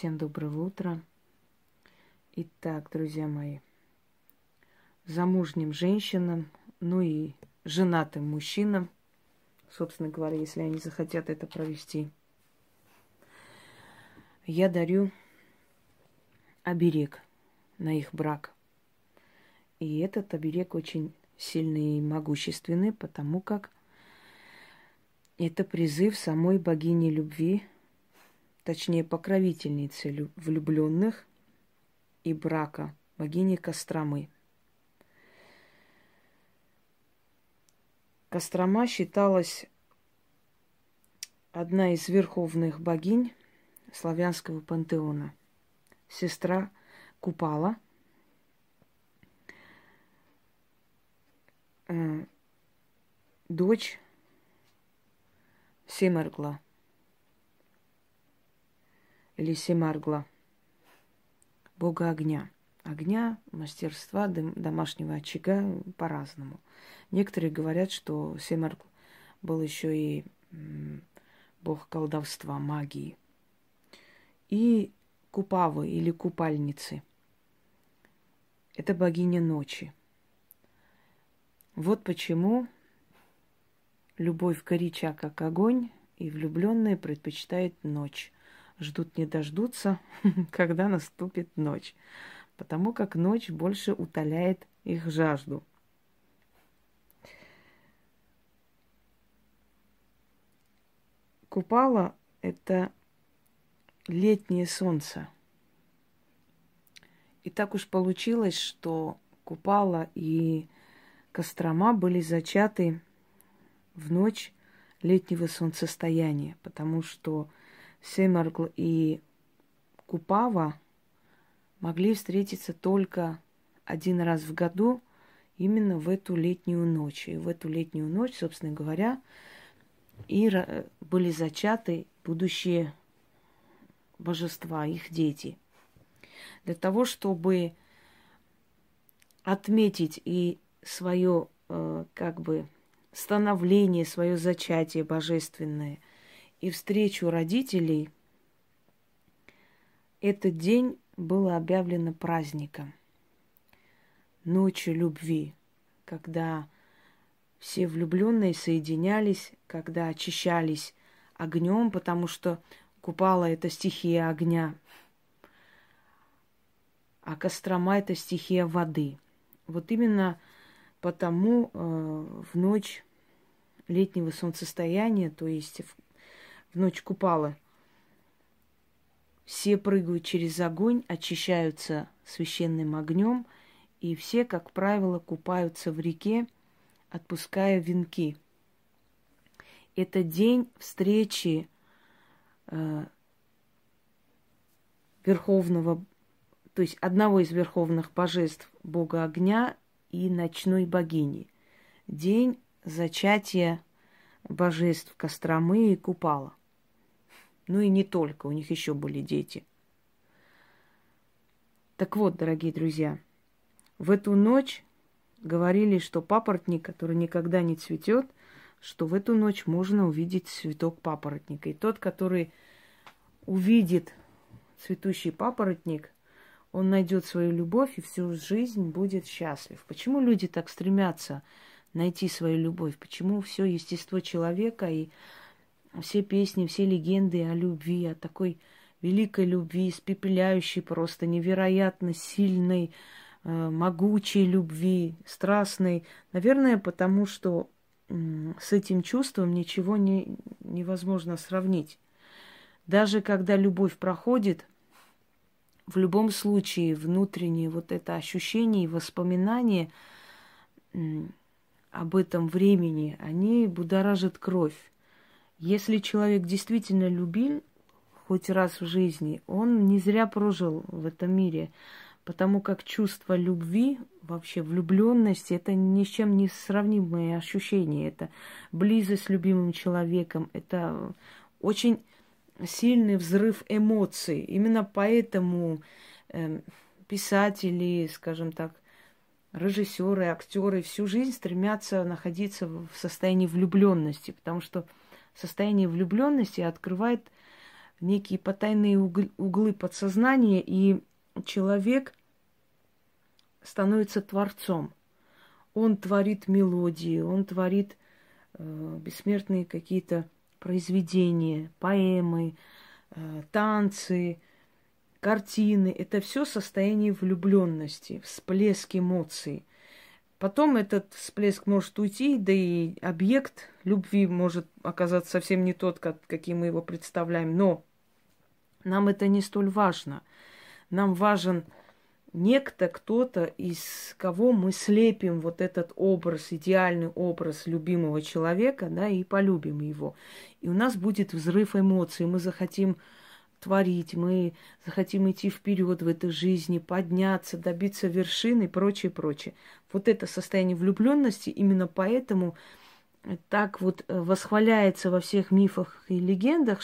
Всем доброго утра. Итак, друзья мои, замужним женщинам, ну и женатым мужчинам, собственно говоря, если они захотят это провести, я дарю оберег на их брак. И этот оберег очень сильный и могущественный, потому как это призыв самой богини любви, точнее покровительницы влюбленных и брака, богини Костромы. Кострома считалась одна из верховных богинь славянского пантеона. Сестра Купала, э, дочь Семаргла или Семаргла, бога огня. Огня, мастерства, домашнего очага по-разному. Некоторые говорят, что Семаргл был еще и бог колдовства, магии. И Купавы или купальницы. Это богиня ночи. Вот почему Любовь горяча, как огонь, и влюбленные предпочитают ночь. Ждут не дождутся, когда наступит ночь, потому как ночь больше утоляет их жажду. Купала – это летнее солнце. И так уж получилось, что Купала и Кострома были зачаты в ночь летнего солнцестояния, потому что Семаргл и Купава могли встретиться только один раз в году, именно в эту летнюю ночь. И в эту летнюю ночь, собственно говоря, и были зачаты будущие божества, их дети. Для того, чтобы отметить и свое, э, как бы, становление, свое зачатие божественное и встречу родителей, этот день было объявлено праздником, ночью любви, когда все влюбленные соединялись, когда очищались огнем, потому что купала это стихия огня, а Кострома это стихия воды. Вот именно Потому э, в ночь летнего солнцестояния, то есть в, в купала, все прыгают через огонь, очищаются священным огнем, и все, как правило, купаются в реке, отпуская венки. Это день встречи э, верховного, то есть одного из верховных божеств Бога огня и ночной богини. День зачатия божеств Костромы и Купала. Ну и не только, у них еще были дети. Так вот, дорогие друзья, в эту ночь говорили, что папоротник, который никогда не цветет, что в эту ночь можно увидеть цветок папоротника. И тот, который увидит цветущий папоротник – он найдет свою любовь и всю жизнь будет счастлив. Почему люди так стремятся найти свою любовь? Почему все естество человека и все песни, все легенды о любви, о такой великой любви, испепеляющей просто невероятно сильной, э, могучей любви, страстной. Наверное, потому что с этим чувством ничего не, невозможно сравнить. Даже когда любовь проходит, в любом случае внутреннее вот это ощущение и воспоминание об этом времени, они будоражат кровь. Если человек действительно любил хоть раз в жизни, он не зря прожил в этом мире, потому как чувство любви, вообще влюбленности, это ни с чем не сравнимые ощущения. Это близость с любимым человеком, это очень сильный взрыв эмоций. Именно поэтому э, писатели, скажем так, режиссеры, актеры всю жизнь стремятся находиться в состоянии влюбленности, потому что состояние влюбленности открывает некие потайные углы, подсознания, и человек становится творцом. Он творит мелодии, он творит э, бессмертные какие-то произведения, поэмы, э, танцы, картины. Это все состояние влюбленности, всплеск эмоций. Потом этот всплеск может уйти, да и объект любви может оказаться совсем не тот, как, каким мы его представляем. Но нам это не столь важно. Нам важен некто, кто-то, из кого мы слепим вот этот образ, идеальный образ любимого человека, да, и полюбим его. И у нас будет взрыв эмоций, мы захотим творить, мы захотим идти вперед в этой жизни, подняться, добиться вершины и прочее, прочее. Вот это состояние влюбленности именно поэтому так вот э, восхваляется во всех мифах и легендах,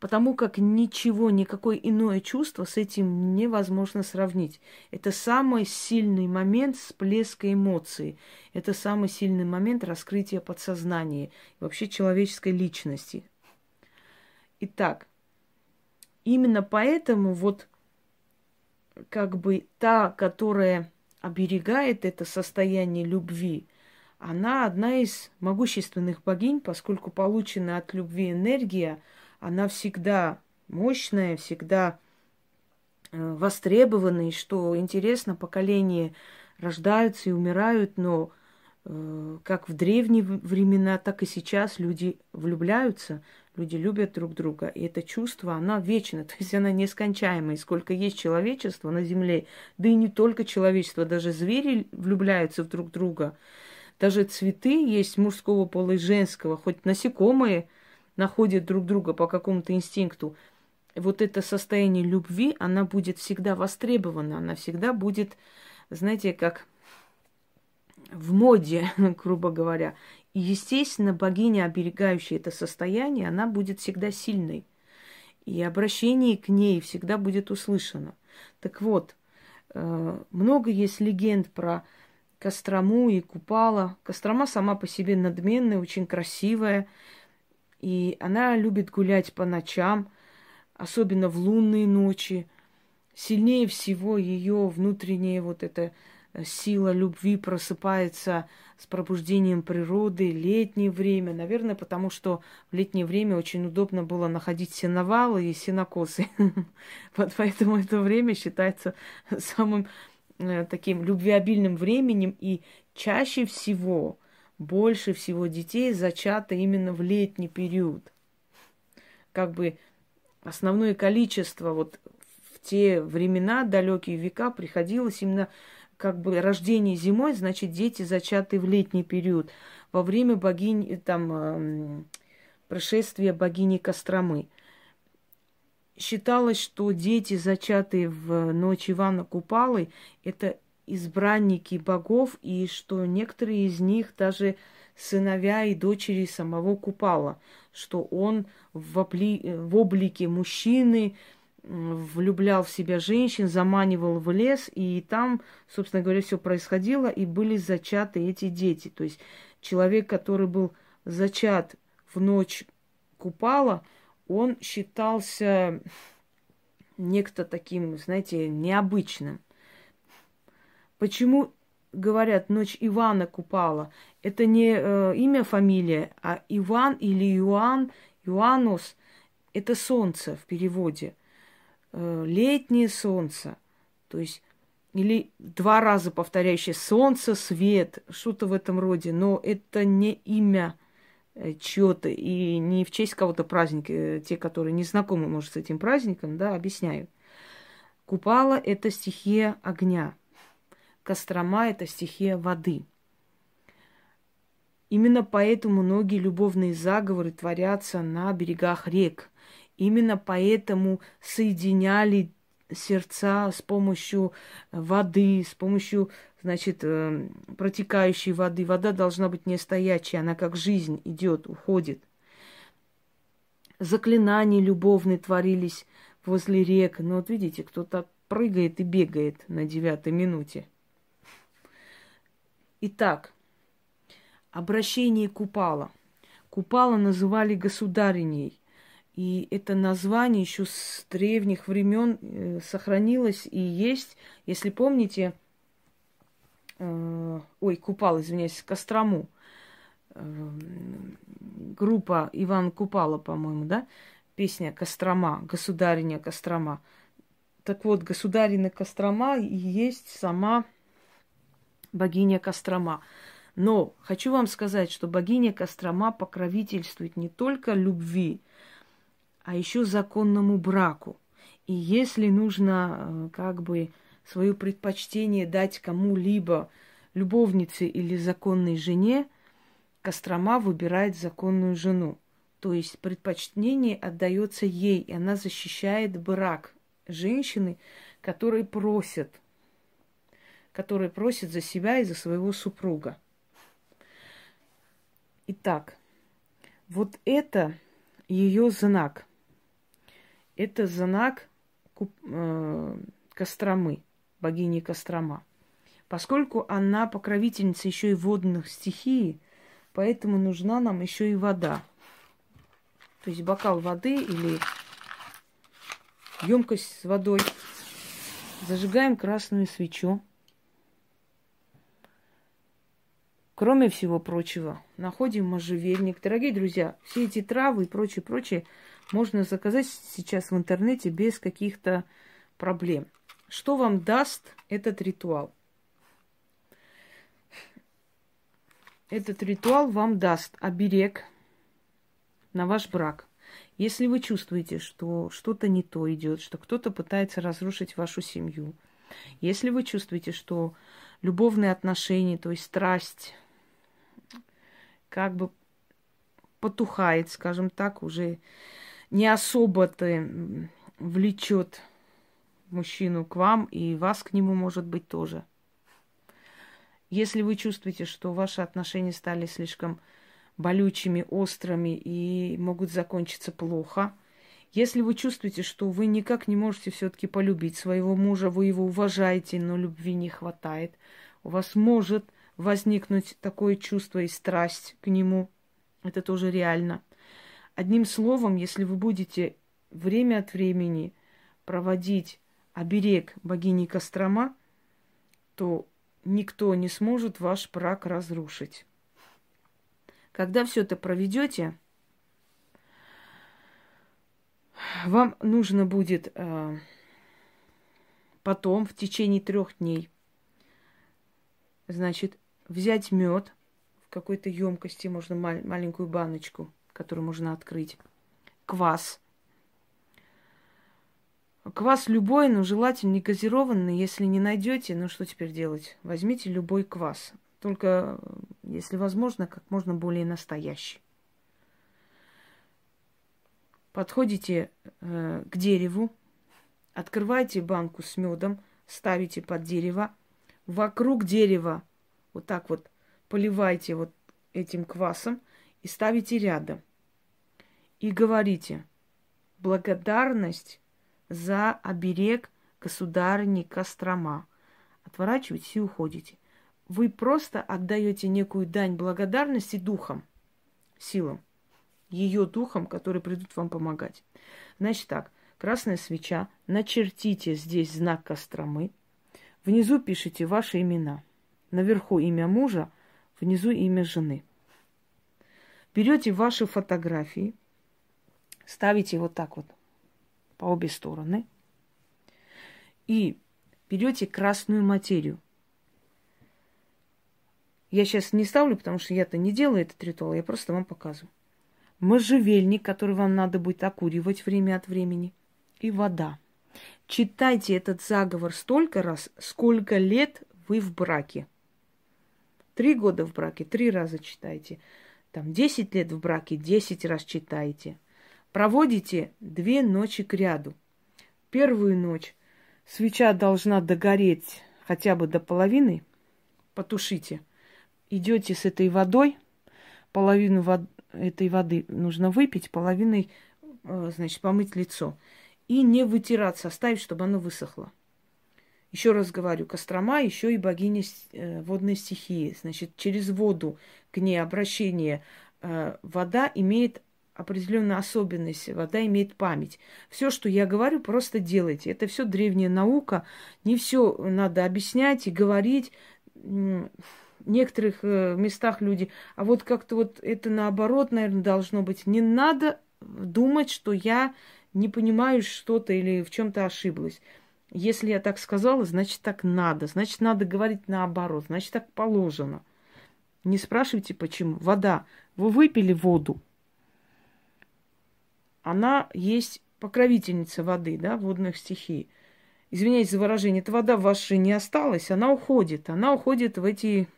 потому как ничего, никакое иное чувство с этим невозможно сравнить. Это самый сильный момент всплеска эмоций. Это самый сильный момент раскрытия подсознания, вообще человеческой личности. Итак, именно поэтому вот как бы та, которая оберегает это состояние любви, она одна из могущественных богинь, поскольку полученная от любви энергия, она всегда мощная, всегда э, востребованная, и что интересно, поколения рождаются и умирают, но э, как в древние времена, так и сейчас люди влюбляются, Люди любят друг друга, и это чувство, оно вечно, то есть она нескончаемая. Сколько есть человечества на Земле, да и не только человечество, даже звери влюбляются в друг друга. Даже цветы есть мужского пола и женского, хоть насекомые находят друг друга по какому-то инстинкту. Вот это состояние любви, она будет всегда востребована, она всегда будет, знаете, как в моде, грубо говоря. Естественно, богиня, оберегающая это состояние, она будет всегда сильной. И обращение к ней всегда будет услышано. Так вот, э, много есть легенд про Кострому и Купала. Кострома сама по себе надменная, очень красивая. И она любит гулять по ночам, особенно в лунные ночи. Сильнее всего ее внутреннее вот это сила любви просыпается с пробуждением природы, летнее время. Наверное, потому что в летнее время очень удобно было находить сеновалы и сенокосы. Вот поэтому это время считается самым э, таким любвеобильным временем. И чаще всего, больше всего детей зачато именно в летний период. Как бы основное количество вот в те времена, далекие века, приходилось именно как бы рождение зимой, значит, дети зачаты в летний период, во время богини, там, э, прошествия богини Костромы. Считалось, что дети, зачатые в ночь Ивана Купалы, это избранники богов, и что некоторые из них даже сыновья и дочери самого Купала, что он в, обли... в облике мужчины, влюблял в себя женщин, заманивал в лес, и там, собственно говоря, все происходило, и были зачаты эти дети. То есть человек, который был зачат в ночь Купала, он считался некто таким, знаете, необычным. Почему говорят ночь Ивана Купала? Это не э, имя, фамилия, а Иван или Иоанн, Иоаннус – это солнце в переводе – летнее солнце, то есть или два раза повторяющее солнце, свет, что-то в этом роде, но это не имя э, чье-то и не в честь кого-то праздника, э, те, которые не знакомы, может, с этим праздником, да, объясняю. Купала – это стихия огня, Кострома – это стихия воды. Именно поэтому многие любовные заговоры творятся на берегах рек – Именно поэтому соединяли сердца с помощью воды, с помощью, значит, э, протекающей воды. Вода должна быть не стоячая, она как жизнь идет, уходит. Заклинания любовные творились возле рек. Ну вот видите, кто-то прыгает и бегает на девятой минуте. Итак, обращение Купала. Купала называли государиней – И это название еще с древних времен э, сохранилось и есть. Если помните, э, ой, Купал, извиняюсь, Кострому, э, группа Иван Купала, по-моему, да, песня Кострома, государиня Кострома. Так вот, государина Кострома и есть сама богиня Кострома. Но хочу вам сказать, что богиня Кострома покровительствует не только любви, а еще законному браку. И если нужно э, как бы свое предпочтение дать кому-либо, любовнице или законной жене, Кострома выбирает законную жену. То есть предпочтение отдается ей, и она защищает брак женщины, которые просят, которые просят за себя и за своего супруга. Итак, вот это ее знак. Это знак э, Костромы, богини Кострома. Поскольку она покровительница еще и водных стихий, поэтому нужна нам еще и вода. То есть бокал воды или емкость с водой. Зажигаем красную свечу. Кроме всего прочего, находим можжевельник. Дорогие друзья, все эти травы и прочее, прочее можно заказать сейчас в интернете без каких-то проблем. Что вам даст этот ритуал? Этот ритуал вам даст оберег на ваш брак. Если вы чувствуете, что что-то не то идет, что кто-то пытается разрушить вашу семью, если вы чувствуете, что любовные отношения, то есть страсть, как бы потухает, скажем так, уже не особо-то влечет мужчину к вам, и вас к нему, может быть, тоже. Если вы чувствуете, что ваши отношения стали слишком болючими, острыми и могут закончиться плохо, если вы чувствуете, что вы никак не можете все-таки полюбить своего мужа, вы его уважаете, но любви не хватает, у вас может возникнуть такое чувство и страсть к нему. Это тоже реально. Одним словом, если вы будете время от времени проводить оберег богини Кострома, то никто не сможет ваш брак разрушить. Когда все это проведете, вам нужно будет э, потом, в течение трех дней, значит, взять мед в какой-то емкости, можно мал- маленькую баночку, которую можно открыть, квас. Квас любой, но желательно не газированный. Если не найдете, ну что теперь делать? Возьмите любой квас. Только, если возможно, как можно более настоящий. Подходите э, к дереву, открываете банку с медом, ставите под дерево, вокруг дерева вот так вот поливайте вот этим квасом и ставите рядом. И говорите, благодарность за оберег государыни Кострома. Отворачиваетесь и уходите. Вы просто отдаете некую дань благодарности духам, силам, ее духам, которые придут вам помогать. Значит так, красная свеча, начертите здесь знак Костромы, внизу пишите ваши имена – Наверху имя мужа, внизу имя жены. Берете ваши фотографии, ставите вот так вот по обе стороны и берете красную материю. Я сейчас не ставлю, потому что я-то не делаю этот ритуал, я просто вам показываю. Можжевельник, который вам надо будет окуривать время от времени, и вода. Читайте этот заговор столько раз, сколько лет вы в браке. Три года в браке, три раза читайте. Там десять лет в браке, десять раз читайте. Проводите две ночи к ряду. Первую ночь свеча должна догореть хотя бы до половины. Потушите. Идете с этой водой. Половину вод... этой воды нужно выпить, половиной, э, значит, помыть лицо. И не вытираться, оставить, чтобы оно высохло. Еще раз говорю, Кострома еще и богиня э, водной стихии. Значит, через воду к ней обращение э, вода имеет определенная особенность. Вода имеет память. Все, что я говорю, просто делайте. Это все древняя наука. Не все надо объяснять и говорить. В некоторых э, местах люди, а вот как-то вот это наоборот, наверное, должно быть. Не надо думать, что я не понимаю что-то или в чем-то ошиблась. Если я так сказала, значит так надо. Значит, надо говорить наоборот. Значит, так положено. Не спрашивайте, почему. Вода. Вы выпили воду. Она есть покровительница воды, да, водных стихий. Извиняюсь за выражение, эта вода в вашей не осталась, она уходит. Она уходит в эти,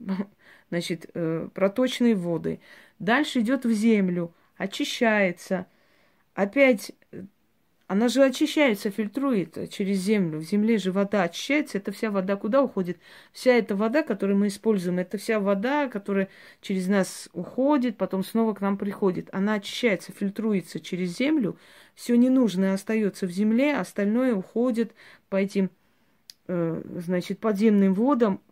значит, э, проточные воды. Дальше идет в землю, очищается. Опять она же очищается, фильтрует через землю. В земле же вода очищается. Это вся вода куда уходит? Вся эта вода, которую мы используем, это вся вода, которая через нас уходит, потом снова к нам приходит. Она очищается, фильтруется через землю. Все ненужное остается в земле, остальное уходит по этим, э, значит, подземным водам,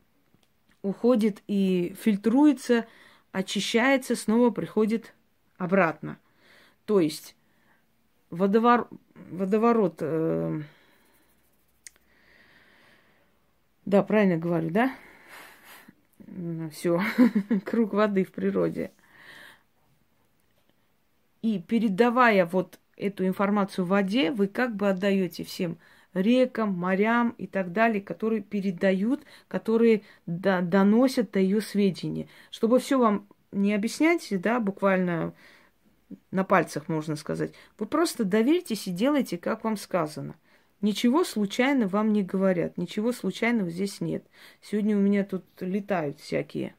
уходит и фильтруется, очищается, снова приходит обратно. То есть водовор... водоворот... Э... Да, правильно говорю, да? Все, круг воды в природе. И передавая вот эту информацию в воде, вы как бы отдаете всем рекам, морям и так далее, которые передают, которые до, доносят до ее сведения. Чтобы все вам не объяснять, да, буквально на пальцах, можно сказать. Вы просто доверьтесь и делайте, как вам сказано. Ничего случайно вам не говорят, ничего случайного здесь нет. Сегодня у меня тут летают всякие.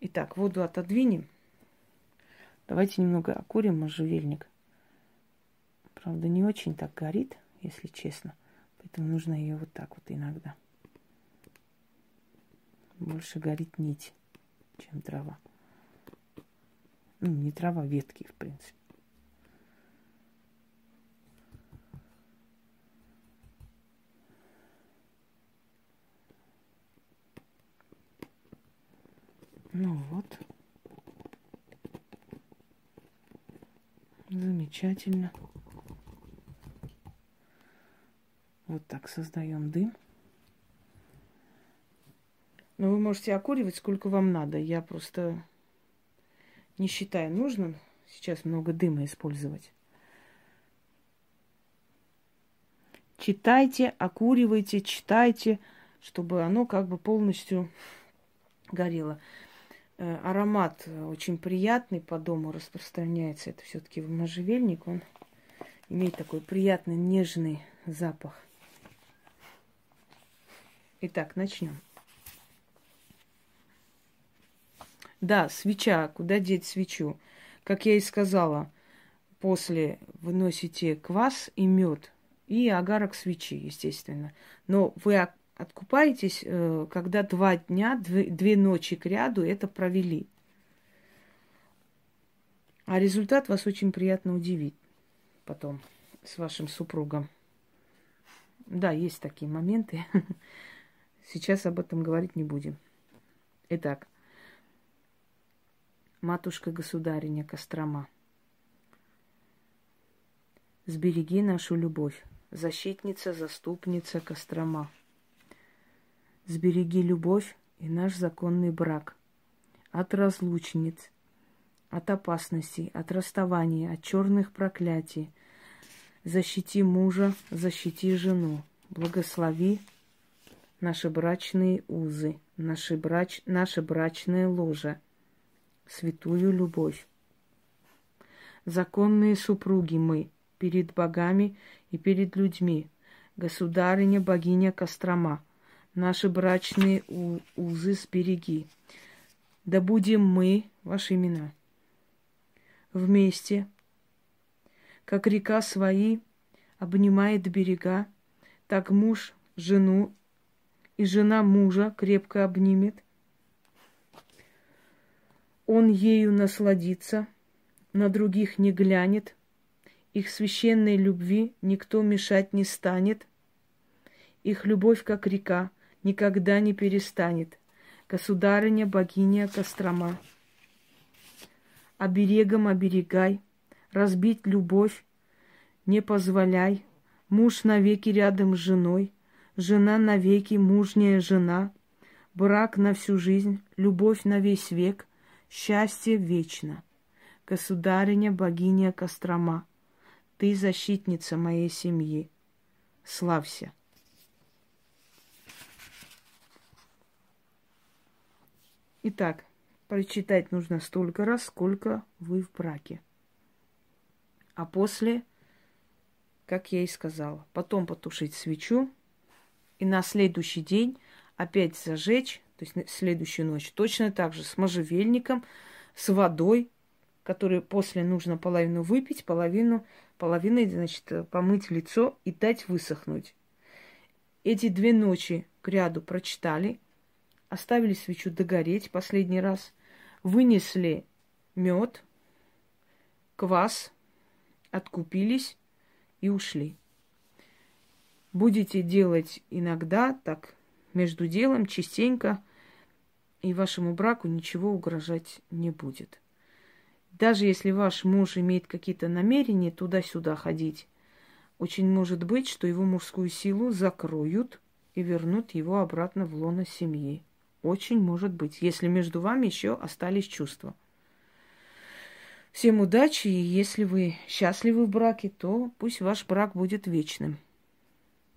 Итак, воду отодвинем. Давайте немного окурим можжевельник. Правда, не очень так горит, если честно. Поэтому нужно ее вот так вот иногда. Больше горит нить, чем трава. Ну, не трава, ветки, в принципе. Ну вот. Замечательно. Вот так создаем дым. Но вы можете окуривать сколько вам надо. Я просто не считаю нужным сейчас много дыма использовать. Читайте, окуривайте, читайте, чтобы оно как бы полностью горело. Э, аромат очень приятный по дому распространяется. Это все-таки можжевельник. Он имеет такой приятный нежный запах. Итак, начнем. Да, свеча. Куда деть свечу? Как я и сказала, после выносите квас и мед и агарок свечи, естественно. Но вы откупаетесь, э, когда два дня, две ночи к ряду это провели. А результат вас очень приятно удивит потом с вашим супругом. Да, есть такие моменты. Сейчас об этом говорить не будем. Итак, матушка-государиня Кострома. Сбереги нашу любовь, защитница, заступница Кострома. Сбереги любовь и наш законный брак от разлучниц, от опасностей, от расставания, от черных проклятий. Защити мужа, защити жену. Благослови наши брачные узы, наши брач, наше брачное ложе – святую любовь. Законные супруги мы перед богами и перед людьми, государыня, богиня Кострома, наши брачные узы сбереги. Да будем мы, ваши имена, вместе, как река свои обнимает берега, так муж жену и жена мужа крепко обнимет, он ею насладится, на других не глянет, их священной любви никто мешать не станет, их любовь, как река, никогда не перестанет. Государыня, богиня Кострома, оберегом оберегай, разбить любовь не позволяй, муж навеки рядом с женой, жена навеки мужняя жена, брак на всю жизнь, любовь на весь век, счастье вечно. Государиня, богиня Кострома, ты защитница моей семьи. Славься. Итак, прочитать нужно столько раз, сколько вы в браке. А после, как я и сказала, потом потушить свечу и на следующий день опять зажечь, то есть следующую ночь, точно так же с можжевельником, с водой, которую после нужно половину выпить, половину, половиной, значит, помыть лицо и дать высохнуть. Эти две ночи к ряду прочитали, оставили свечу догореть последний раз, вынесли мед, квас, откупились и ушли. Будете делать иногда так, между делом, частенько, и вашему браку ничего угрожать не будет. Даже если ваш муж имеет какие-то намерения туда-сюда ходить, очень может быть, что его мужскую силу закроют и вернут его обратно в лоно семьи. Очень может быть, если между вами еще остались чувства. Всем удачи, и если вы счастливы в браке, то пусть ваш брак будет вечным.